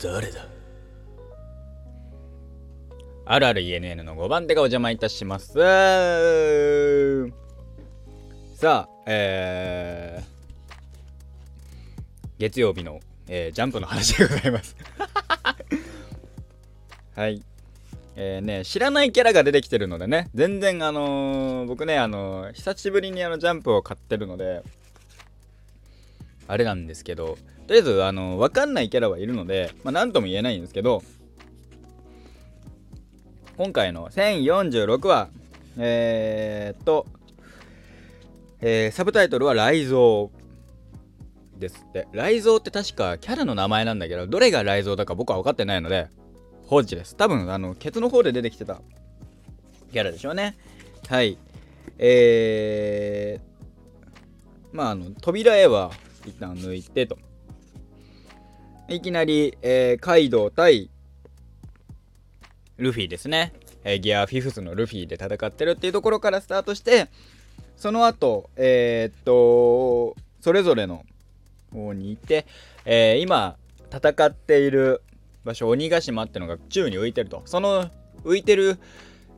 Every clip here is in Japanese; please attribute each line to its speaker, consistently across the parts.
Speaker 1: 誰だ？あるある ENN の5番手がお邪魔いたします。さあ、えー、月曜日の、えー、ジャンプの話でございます。はい。えー、ね、知らないキャラが出てきてるのでね、全然あのー、僕ね、あのー、久しぶりにあのジャンプを買ってるので、あれなんですけど、とりあえず、あの、わかんないキャラはいるので、まあ、なんとも言えないんですけど、今回の1046話、えー、っと、えー、サブタイトルは雷蔵ですって。雷蔵って確かキャラの名前なんだけど、どれが雷蔵だか僕は分かってないので、放置です。多分、あの、ケツの方で出てきてたキャラでしょうね。はい。えー、まあ、あの、扉絵は一旦抜いてと。いきなり、えー、カイドウ対ルフィですね、えー、ギアフィフスのルフィで戦ってるっていうところからスタートしてその後えー、っとそれぞれの方にいて、えー、今戦っている場所鬼ヶ島ってのが宙に浮いてると。その浮いてる、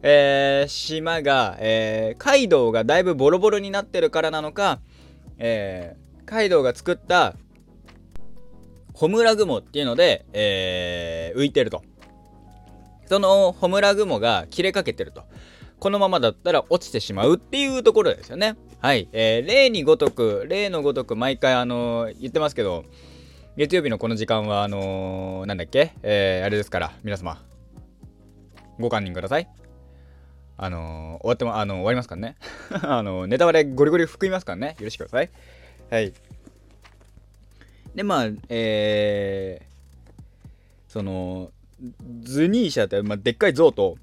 Speaker 1: えー、島が、えー、カイドウがだいぶボロボロになってるからなのか、えー、カイドウが作ったホムラ雲っていうので、えー、浮いてると。そのホムラ雲が切れかけてると。このままだったら落ちてしまうっていうところですよね。はい。えー、例にごとく、例のごとく毎回あのー、言ってますけど、月曜日のこの時間はあのー、なんだっけ？えー、あれですから、皆様、ご堪忍ください。あのー、終わっても、あの終わりますからね。あのネタバレゴリゴリ含みますからね。よろしくください。はい。で、まあ、えー、その、ズニーシャって、まあ、でっかい象と、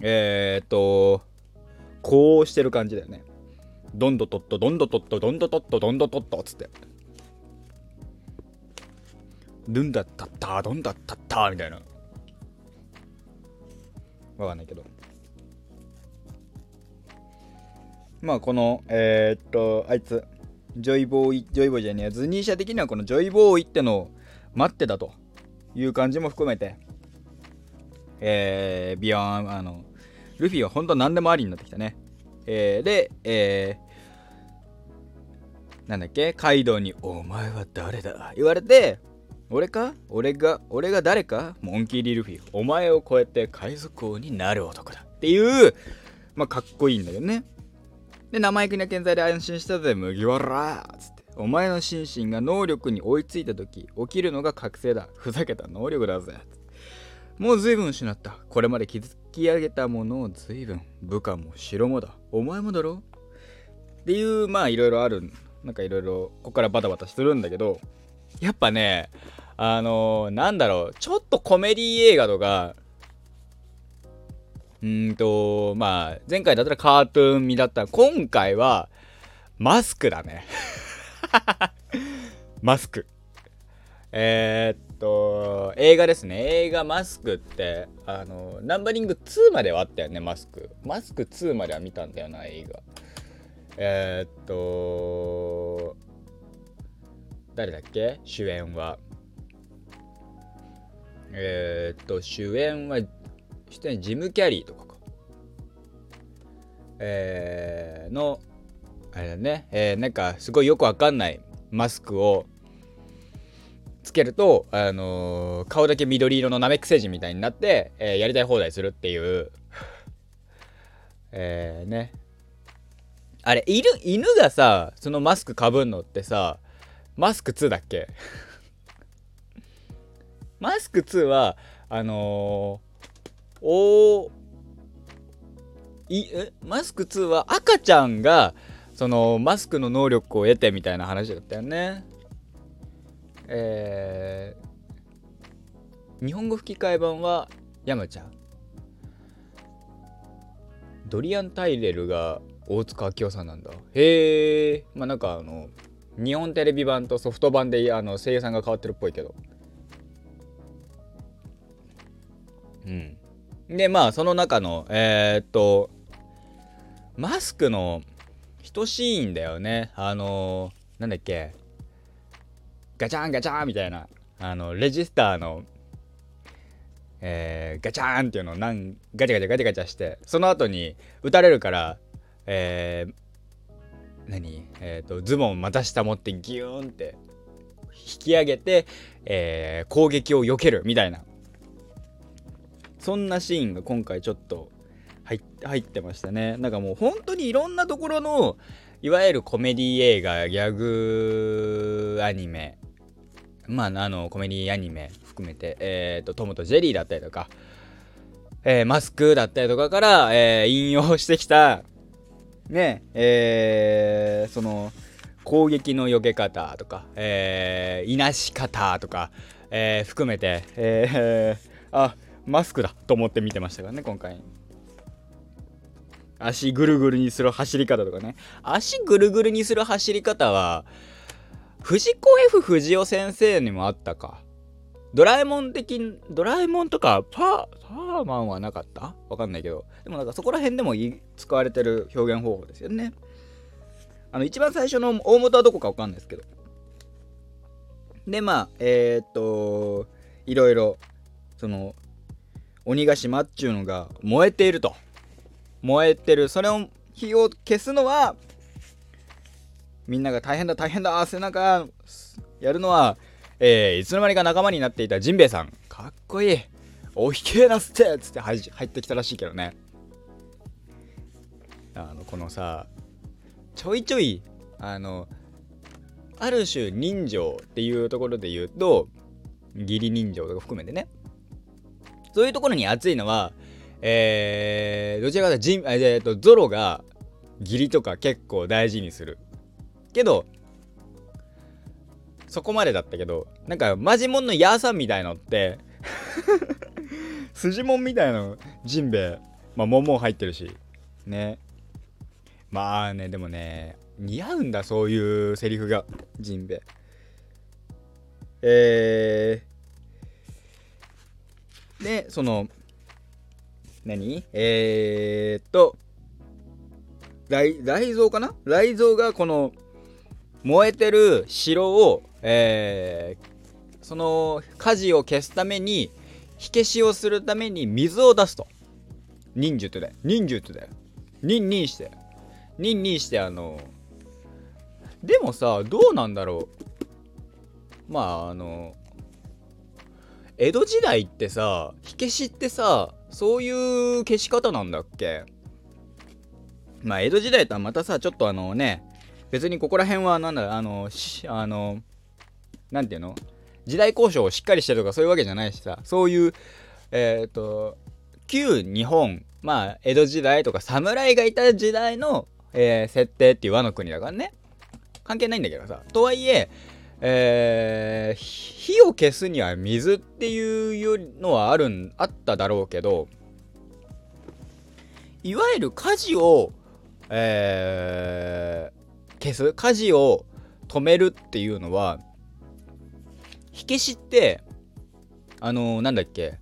Speaker 1: えー、っと、こうしてる感じだよね。どんどとっと、どんどとっと、どんどとっと、どんどとっとっ、つって。どんだったったどんだったったみたいな。わかんないけど。まあ、この、えー、っと、あいつ、ジョイボーイ、ジョイボーイじゃねえズニーシャ的にはこのジョイボーイってのを待ってたという感じも含めて、えー、ビヨーン、あの、ルフィは本当何でもありになってきたね。えー、で、えー、なんだっけ？カイドウに、お前は誰だ？言われて、俺か？俺が、俺が誰か？モンキー・リルフィ。お前を超えて海賊王になる男だ。っていう、まあ、かっこいいんだよね。で、生意気な健在で安心したぜ、麦わらつって。お前の心身が能力に追いついた時、起きるのが覚醒だ。ふざけた能力だぜ。もう随分失った。これまで築き上げたものを随分。部下も城もだ。お前もだろっていう、まあいろいろある。なんかいろいろ、ここからバタバタするんだけど、やっぱね、あのー、なんだろう、ちょっとコメディ映画とか、うんと、まあ、前回だったらカートゥーン味だった。今回は、マスクだね。マスク。えー、っと、映画ですね。映画マスクって、あの、ナンバリング2まではあったよね、マスク。マスク2までは見たんだよな、映画。えー、っと、誰だっけ？主演は。えー、っと、主演は、出演ジム・キャリーとかか。えー、の、あれだね、えー、なんかすごいよくわかんないマスクをつけると、あのー、顔だけ緑色のナメック星人みたいになって、えー、やりたい放題するっていう、えー、ね。あれ、犬、犬がさ、そのマスクかぶんのってさ、マスク2だっけ？マスク2は、あのー、おいえマスク2は赤ちゃんがそのマスクの能力を得てみたいな話だったよね。えー、日本語吹き替え版は山ちゃん。ドリアン・タイレルが大塚明夫さんなんだ。へえまあなんかあの日本テレビ版とソフト版であの声優さんが変わってるっぽいけど。うん。でまあその中のえー、っとマスクの一シーンだよね。あのー、なんだっけ。ガチャンガチャンみたいな。あのレジスターのえー、ガチャンっていうのをなんガチャガチャガチャガチャしてその後に撃たれるからえー、何？えっ、ー、とズボンまた下持ってギューンって引き上げて、えー、攻撃を避けるみたいな。そんなシーンが今回ちょっと入ってましたね。なんかもう本当にいろんなところのいわゆるコメディ映画ギャグアニメまああのコメディアニメ含めて、えーと、トムとジェリーだったりとか、えー、マスクだったりとかから、えー、引用してきたねえー、その攻撃の避け方とか、えー、いなし方とか、えー、含めて、えー、あマスクだと思って見てましたからね今回。足ぐるぐるにする走り方とかね。足ぐるぐるにする走り方は藤子 F 不二雄先生にもあったか。ドラえもん的ドラえもんとかパーマンはなかった？わかんないけど。でもなんかそこら辺でも使われてる表現方法ですよね。あの一番最初の大元はどこかわかんないですけど。でまあえー、っといろいろその鬼ヶ島っちゅうのが燃えていると。燃えてる。それを火を消すのはみんなが大変だ大変だ背中やるのは、えー、いつの間にか仲間になっていたジンベエさん。かっこいい。おひけなすってっつって入ってきたらしいけどね。あのこのさちょいちょいあのある種人情っていうところで言うと義理人情とか含めてね。そういうところに熱いのはえー、どちらかというとジ、えー、とゾロが義理とか結構大事にする。けどそこまでだったけどなんかマジモンのヤーさんみたいのって筋もんみたいなジンベエまあモンモン入ってるしね。まあねでもね似合うんだそういうセリフがジンベエ。えー、でその何？えー、っと雷蔵かな？雷蔵がこの燃えてる城を、えー、その火事を消すために火消しをするために水を出すと。忍術で。忍術で。忍忍して忍忍してあのでもさどうなんだろう。まああの江戸時代ってさ火消しってさそういう消し方なんだっけ？まあ江戸時代とはまたさちょっとあのね別にここら辺はなんだあのあのなんていうの？時代交渉をしっかりしてるとかそういうわけじゃないしさそういうえっ、ー、と旧日本まあ江戸時代とか侍がいた時代の、えー、設定っていう和の国だからね。関係ないんだけどさ。とはいええー、火を消すには水っていうのはあるんあっただろうけどいわゆる火事を、えー、消す火事を止めるっていうのは火消しってあのー、なんだっけ、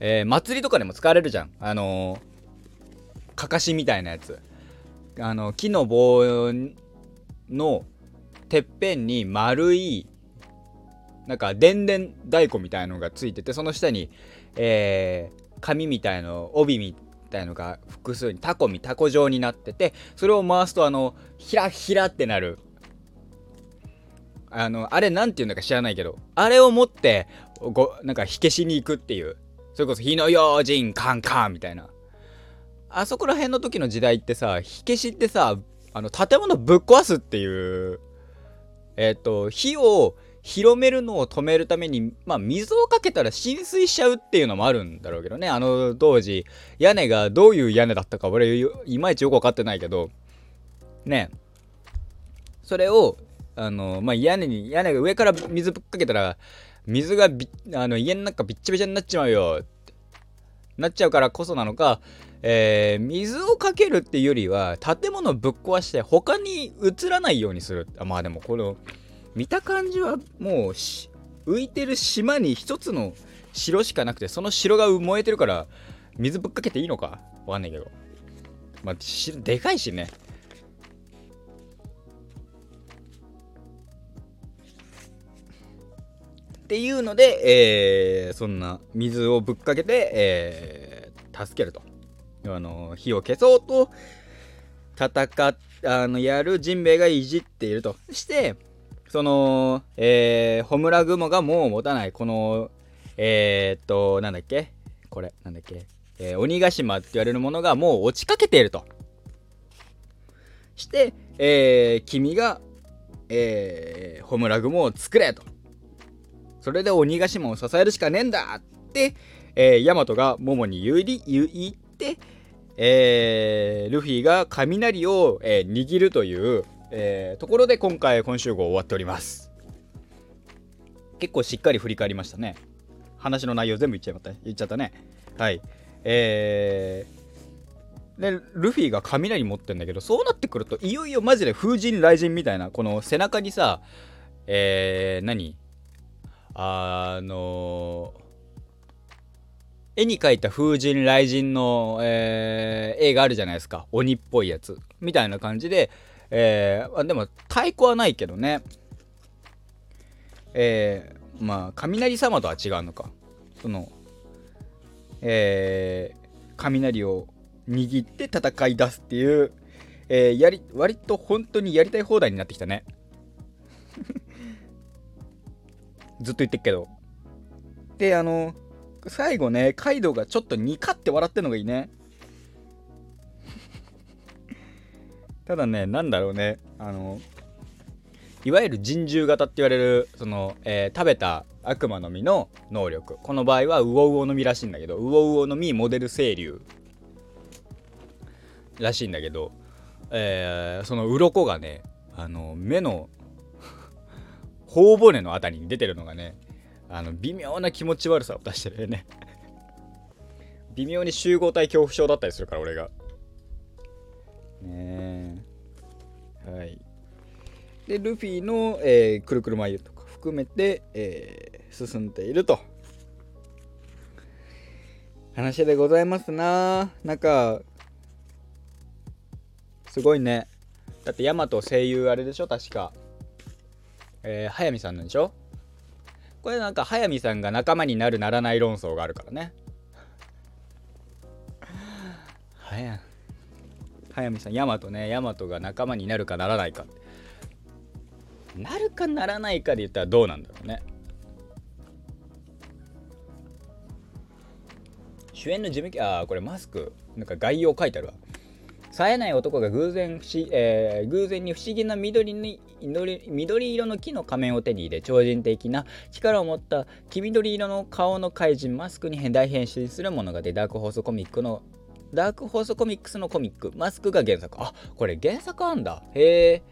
Speaker 1: えー、祭りとかでも使われるじゃん。あの、かかしみたいなやつ。あの木の棒のてっぺんに丸いなんか電電太鼓みたいのがついててその下に、えー、紙みたいの帯みたいのが複数にタコみタコ状になっててそれを回すとあのヒラヒラってなる。あのあれ何て言うんだか知らないけどあれを持ってごなんか火消しに行くっていう。それこそ火の用心カンカンみたいな。あそこら辺の時の時代ってさ火消しってさあの建物ぶっ壊すっていうえっ、ー、と、火を広めるのを止めるために、まあ、水をかけたら浸水しちゃうっていうのもあるんだろうけどね。あの当時、屋根がどういう屋根だったか、俺、いまいちよくわかってないけど、ね。それを、あの、まあ、屋根に、屋根が上から水ぶっかけたら、水があの家の中びっちゃびちゃになっちまうよってなっちゃうからこそなのか、えー、水をかけるっていうよりは建物ぶっ壊して他に移らないようにする。あまあでもこの見た感じはもう浮いてる島に一つの城しかなくてその城が燃えてるから水ぶっかけていいのか？わかんないけど。まあでかいしね。っていうので、えー、そんな水をぶっかけて、えー、助けると。あの火を消そうと戦っあのやるジンベエがいじっていると。して、その、えー、ホムラグモがもう持たない、この、えー、っと、なんだっけ？これ、なんだっけ？えー、鬼ヶ島って言われるものがもう落ちかけていると。して、えー、君が、えー、ホムラグモを作れと。それで鬼ヶ島を支えるしかねえんだって、えー、ヤマトがモモに言い言って、えー、ルフィが雷を、えー、握るという、えー、ところで今回今週号終わっております。結構しっかり振り返りましたね。話の内容全部言っちゃいまった言っちゃったね。はい。えー、でルフィが雷持ってんだけどそうなってくるといよいよマジで風神雷神みたいなこの背中にさえー、何？あのー絵に描いた風神雷神の、えー、絵があるじゃないですか。鬼っぽいやつ。みたいな感じで、えー、でも太鼓はないけどね。えー、まあ雷様とは違うのか。そのえー、雷を握って戦い出すっていう、えー、やり割と本当にやりたい放題になってきたね。ずっと言ってっけど。であの最後ね、カイドウがちょっとニカって笑ってんのがいいね。ただね、なんだろうね、あの、いわゆる人獣型って言われる、その、えー、食べた悪魔の実の能力。この場合は、ウオウオの実らしいんだけど、ウオウオの実モデル清流らしいんだけど、えー、その鱗がね、あの、目の 頬骨のあたりに出てるのがね、あの微妙な気持ち悪さを出してるよね。微妙に集合体恐怖症だったりするから俺が。ねえ。はい。でルフィの、えー、くるくる眉とか含めて、えー、進んでいると。話でございますな。なんかすごいね。だってヤマト声優あれでしょ？確か。えー、速水さんなんでしょ？これなんか速水さんが仲間になるならない論争があるからね。速速水さんヤマトねヤマトが仲間になるかならないか。なるかならないかで言ったらどうなんだろうね。主演の事務局ああこれマスクなんか概要書いてあるわ。冴えない男が偶然えー、偶然に不思議な緑に緑色の木の仮面を手に入れ超人的な力を持った黄緑色の顔の怪人マスクに大変身する物語ダークホースコミックのダークホースコミックスのコミックマスクが原作。あこれ原作あんだ。へえ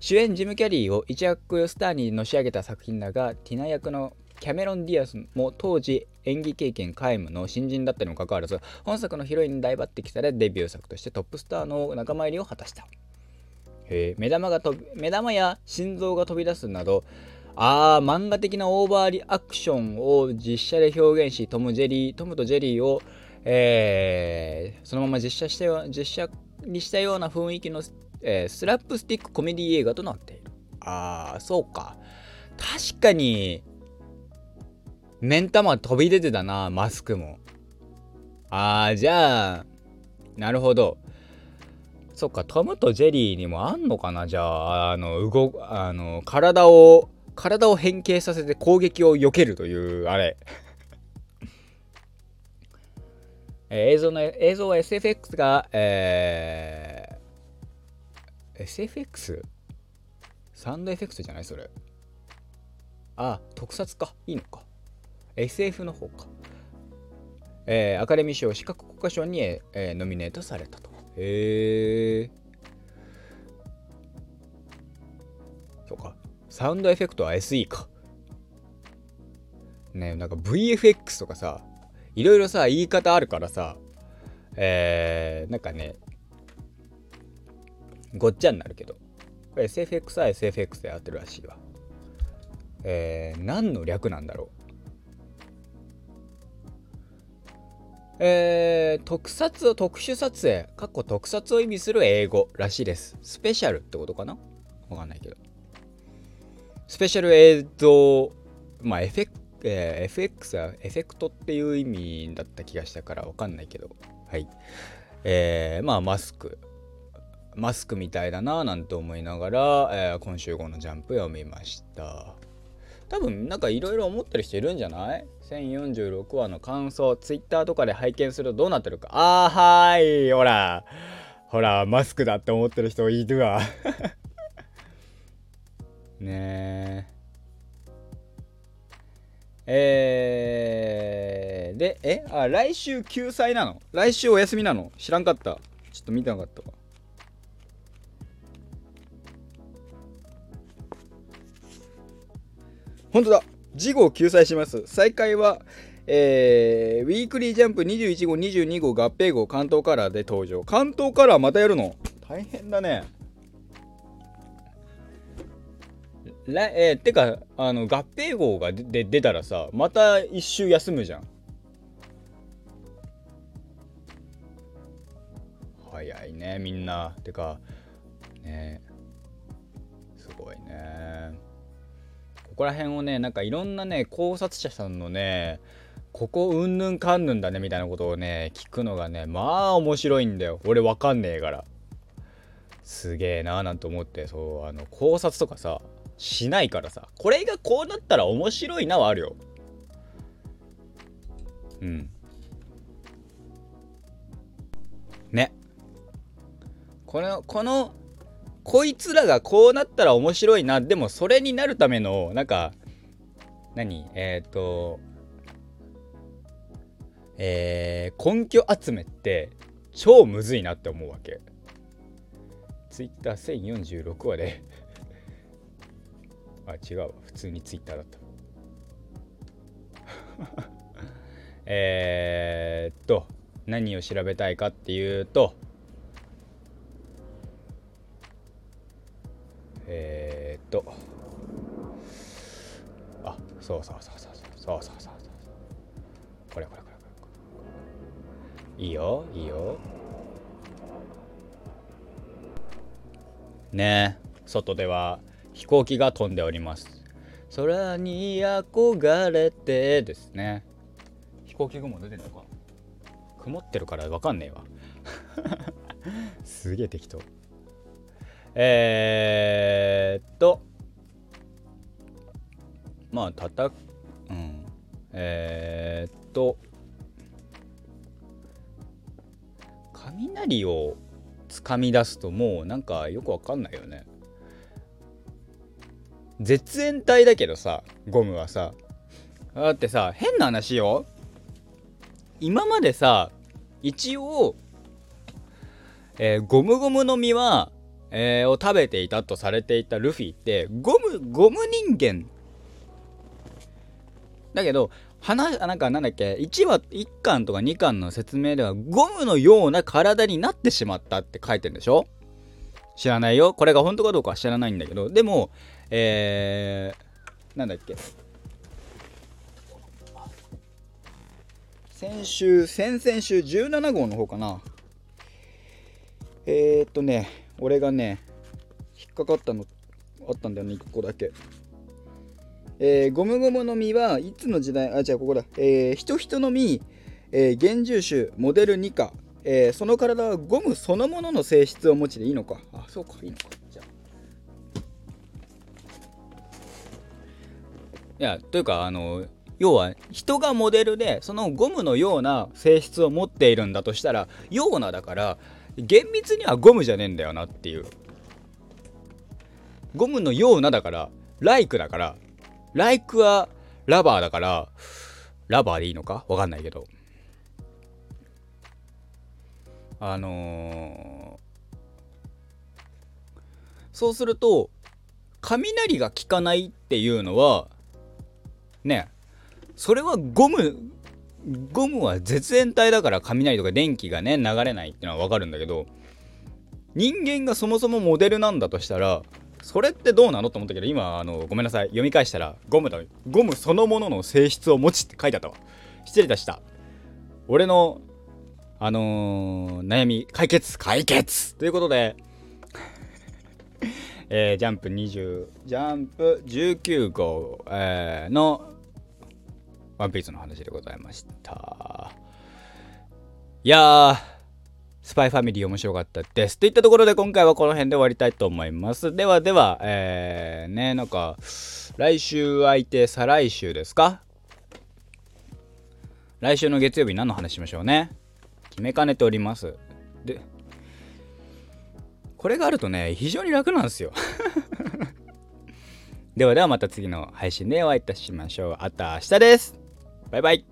Speaker 1: 主演ジム・キャリーを一躍スターにのし上げた作品だがティナ役のキャメロン・ディアスも当時演技経験皆無の新人だったにもかかわらず本作のヒロインに大抜擢されデビュー作としてトップスターの仲間入りを果たした。え目玉が飛び目玉や心臓が飛び出すなどあー漫画的なオーバーリアクションを実写で表現しトムジェリートムとジェリーを、えー、そのまま実写したよ実写にしたような雰囲気の、えー、スラップスティックコメディ映画となっている。あーそうか。確かに目ん玉飛び出てたな、マスクも。あー、じゃあ、なるほど。そっか、トムとジェリーにもあんのかなじゃあ、あの、動、あの、体を、体を変形させて攻撃を避けるという、あれ。え映像の、映像は SFX が、えー、SFX? サンドエフェクトじゃないそれ。あ、特撮か。いいのか。SF の方か。えー、アカデミー賞視覚国家賞に、えー、ノミネートされたと。へえ。そうか。サウンドエフェクトは SE か。ねなんか VFX とかさ、いろいろさ、言い方あるからさ、えー、なんかね、ごっちゃになるけど、これ SFX は SFX でやってるらしいわ。えー、何の略なんだろう。えー、特撮を特殊撮影、かっこ特撮を意味する英語らしいです。スペシャルってことかな？わかんないけど。スペシャル映像、まあエフェクえー、FX はエフェクトっていう意味だった気がしたからわかんないけど。はい。えー、まあマスク。マスクみたいだななんて思いながら、えー、今週号のジャンプ読みました。多分なんかいろいろ思ってる人いるんじゃない ?1046 話の感想 Twitter とかで拝見するとどうなってるか。あーはーいほら。ほらマスクだって思ってる人いるわ。ねえ。えー、でえ？あ来週救済なの？来週お休みなの？知らんかった。ちょっと見てなかったわ。本当だ。次号救済します。再開はえー、ウィークリージャンプ21号22号合併号関東カラーで登場。関東カラーまたやるの？大変だね。らえー、てかあの合併号がで出たらさまた一周休むじゃん。早いねみんな。てかねすごいね。ここら辺をねなんかいろんなね考察者さんのねここうんぬんかんぬんだねみたいなことをね聞くのがねまあ面白いんだよ。俺わかんねえから。すげえなーなんて思ってそうあの考察とかさしないからさ。これがこうなったら面白いなはあるよ。うん。ね。このこのこいつらがこうなったら面白いなでもそれになるためのなんか何？えっ、ー、とえー、根拠集めって超むずいなって思うわけ。ツイッター1046話で あ、違うわ。普通にツイッターだった。えっと、何を調べたいかっていうと、と、あ、そうそうそうそうそうそうそうそう。これこれこれ。いいよいいよ。ね外では飛行機が飛んでおります。空に憧れてですね。飛行機雲出てるのか？曇ってるから分かんねえわ。すげえ適当えー、っとまあたたうん。えー、っと雷を掴み出すともうなんかよくわかんないよね。絶縁体だけどさゴムはさ。だってさ変な話よ。今までさ一応、えー、ゴムゴムの実は、えー、を食べていたとされていたルフィってゴムゴム人間だけど話、なんかなんだっけ、1話、1巻とか2巻の説明では、ゴムのような体になってしまったって書いてるんでしょ？知らないよ。これが本当かどうかは知らないんだけど、でも、えー、なんだっけ。先週、先々週17号の方かな。えー、っとね、俺がね、引っかかったのあったんだよね、1個だけ。えー、ゴムゴムの実はいつの時代、あ、違う、ここだ。えー、人人の実、えー、原住種、モデル2か、えー、その体はゴムそのものの性質を持ちでいいのか。あ、そうか、いいのか。じゃいや、というか、あの、要は人がモデルでそのゴムのような性質を持っているんだとしたらようなだから厳密にはゴムじゃねえんだよなっていうゴムのようなだからライクだからライクはラバーだから、ラバーでいいのか？わかんないけど。あのー、そうすると、雷が効かないっていうのは、ね、それはゴム、ゴムは絶縁体だから雷とか電気がね、流れないっていうのはわかるんだけど、人間がそもそもモデルなんだとしたら、それってどうなのと思ったけど今あのごめんなさい。読み返したらゴムだ。ゴムそのものの性質を持ちって書いてあったわ。失礼いたした。俺のあのー、悩み解決解決!ということで えー、ジャンプ20ジャンプ19号、えー、のワンピースの話でございましたいやースパイファミリー面白かったです。といったところで今回はこの辺で終わりたいと思います。ではでは、えー、ね、なんか、来週空いて再来週ですか？来週の月曜日何の話しましょうね？決めかねております。で、これがあるとね、非常に楽なんですよ。ではではまた次の配信でお会いいたしましょう。あた明日です。バイバイ。